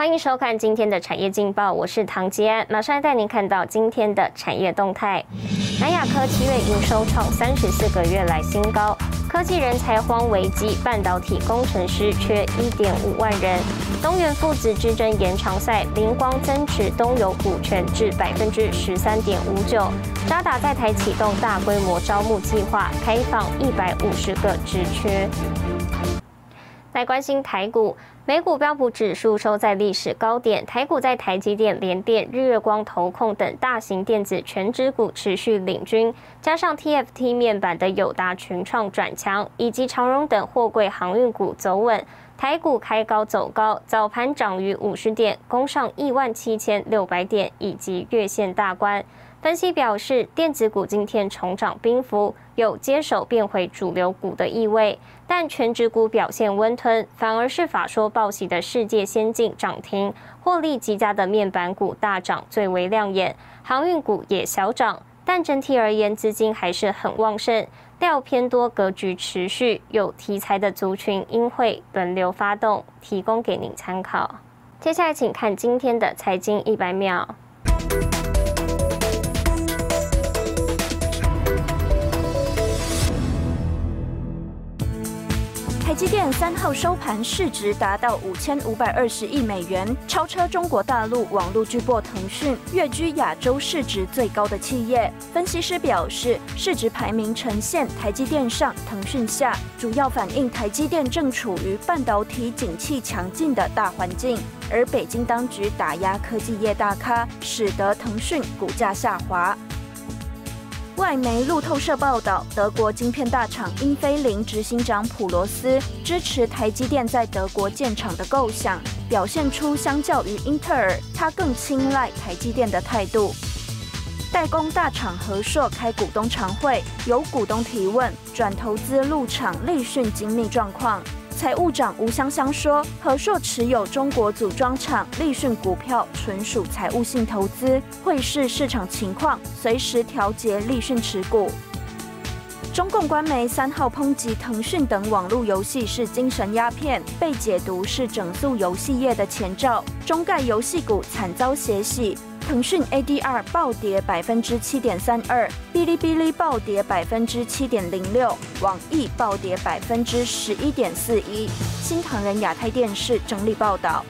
欢迎收看今天的产业劲报，我是唐吉安，马上带您看到今天的产业动态。南亚科七月营收创三十四个月来新高，科技人才荒危机，半导体工程师缺一点五万人。东元父子之争延长赛，灵光增持东油股权至百分之十三点五九。渣打在台启动大规模招募计划，开放一百五十个职缺。来关心台股，美股标普指数收在历史高点，台股在台积电、联电、日月光、投控等大型电子全指股持续领军，加上 TFT 面板的友达、群创转强，以及长荣等货柜航运股走稳，台股开高走高，早盘涨逾五十点，攻上一万七千六百点，以及月线大关。分析表示，电子股今天重涨冰幅，有接手变回主流股的意味。但全指股表现温吞，反而是法说报喜的世界先进涨停，获利极佳的面板股大涨最为亮眼，航运股也小涨。但整体而言，资金还是很旺盛，料偏多格局持续，有题材的族群应会轮流发动，提供给您参考。接下来，请看今天的财经一百秒。台积电三号收盘市值达到五千五百二十亿美元，超车中国大陆网络巨擘腾讯，跃居亚洲市值最高的企业。分析师表示，市值排名呈现台积电上、腾讯下，主要反映台积电正处于半导体景气强劲的大环境，而北京当局打压科技业大咖，使得腾讯股价下滑。外媒路透社报道，德国晶片大厂英飞凌执行长普罗斯支持台积电在德国建厂的构想，表现出相较于英特尔，他更青睐台积电的态度。代工大厂和硕开股东常会，有股东提问转投资入场立讯精密状况。财务长吴香香说：“和硕持有中国组装厂立讯股票，纯属财务性投资，会视市场情况随时调节立讯持股。”中共官媒三号抨击腾讯等网络游戏是精神鸦片，被解读是整肃游戏业的前兆。中概游戏股惨遭血洗。腾讯 ADR 暴跌百分之七点三二，哔哩哔哩暴跌百分之七点零六，网易暴跌百分之十一点四一。新唐人亚太电视整理报道。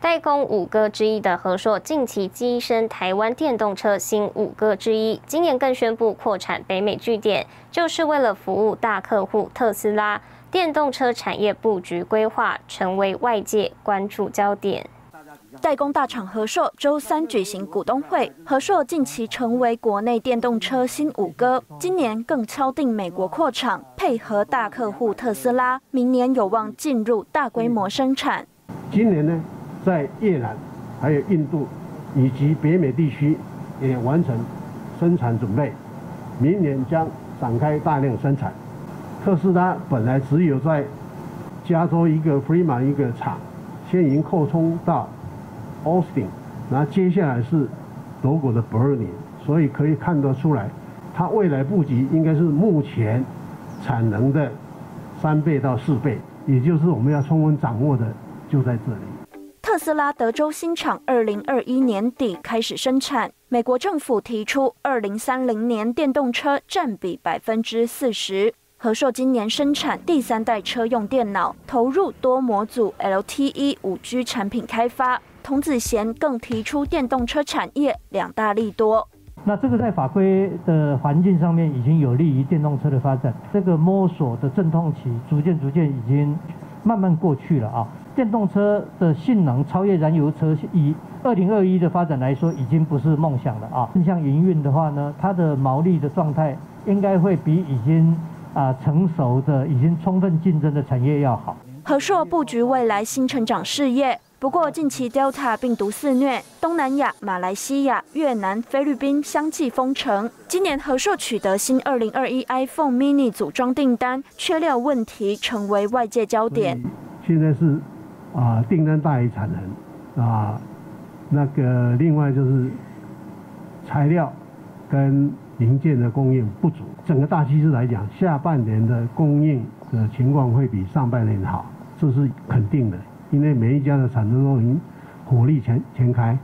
代工五哥之一的和硕近期跻身台湾电动车新五哥之一，今年更宣布扩产北美据点，就是为了服务大客户特斯拉。电动车产业布局规划成为外界关注焦点。代工大厂和硕周三举行股东会，和硕近期成为国内电动车新五哥，今年更敲定美国扩厂，配合大客户特斯拉，明年有望进入大规模生产。今年呢，在越南、还有印度以及北美地区也完成生产准备，明年将展开大量生产。特斯拉本来只有在加州一个 Fremont 一个厂，现已经扩充到。Austin，然后接下来是德国的 Berlin，所以可以看得出来，它未来布局应该是目前产能的三倍到四倍，也就是我们要充分掌握的就在这里。特斯拉德州新厂二零二一年底开始生产，美国政府提出二零三零年电动车占比百分之四十。和硕今年生产第三代车用电脑，投入多模组 LTE 五 G 产品开发。童子贤更提出电动车产业两大利多。那这个在法规的环境上面已经有利于电动车的发展。这个摸索的阵痛期逐渐逐渐已经慢慢过去了啊。电动车的性能超越燃油车，以二零二一的发展来说，已经不是梦想了啊。正向营运的话呢，它的毛利的状态应该会比已经啊成熟的、已经充分竞争的产业要好。和硕布局未来新成长事业。不过，近期 Delta 病毒肆虐，东南亚、马来西亚、越南、菲律宾相继封城。今年和硕取得新2021 iPhone Mini 组装订单，缺料问题成为外界焦点。现在是啊，订单大于产能啊，那个另外就是材料跟零件的供应不足。整个大趋势来讲，下半年的供应的情况会比上半年好，这是肯定的。因为每一家的产能都已经火力全全开，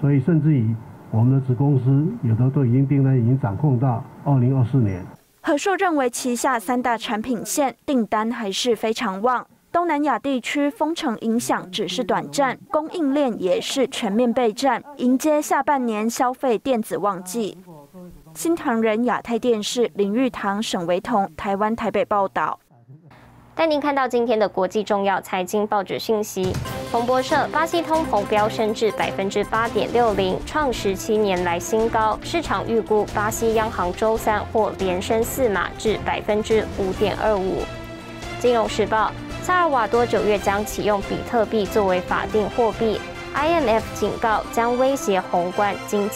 所以甚至于我们的子公司有的都已经订单已经掌控到二零二四年。何硕认为旗下三大产品线订单还是非常旺，东南亚地区封城影响只是短暂，供应链也是全面备战，迎接下半年消费电子旺季。新唐人亚太电视林玉堂、沈维彤，台湾台北报道。带您看到今天的国际重要财经报纸信息。彭博社：巴西通膨飙升至百分之八点六零，创十七年来新高。市场预估巴西央行周三或连升四码至百分之五点二五。金融时报：萨尔瓦多九月将启用比特币作为法定货币，IMF 警告将威胁宏观经济。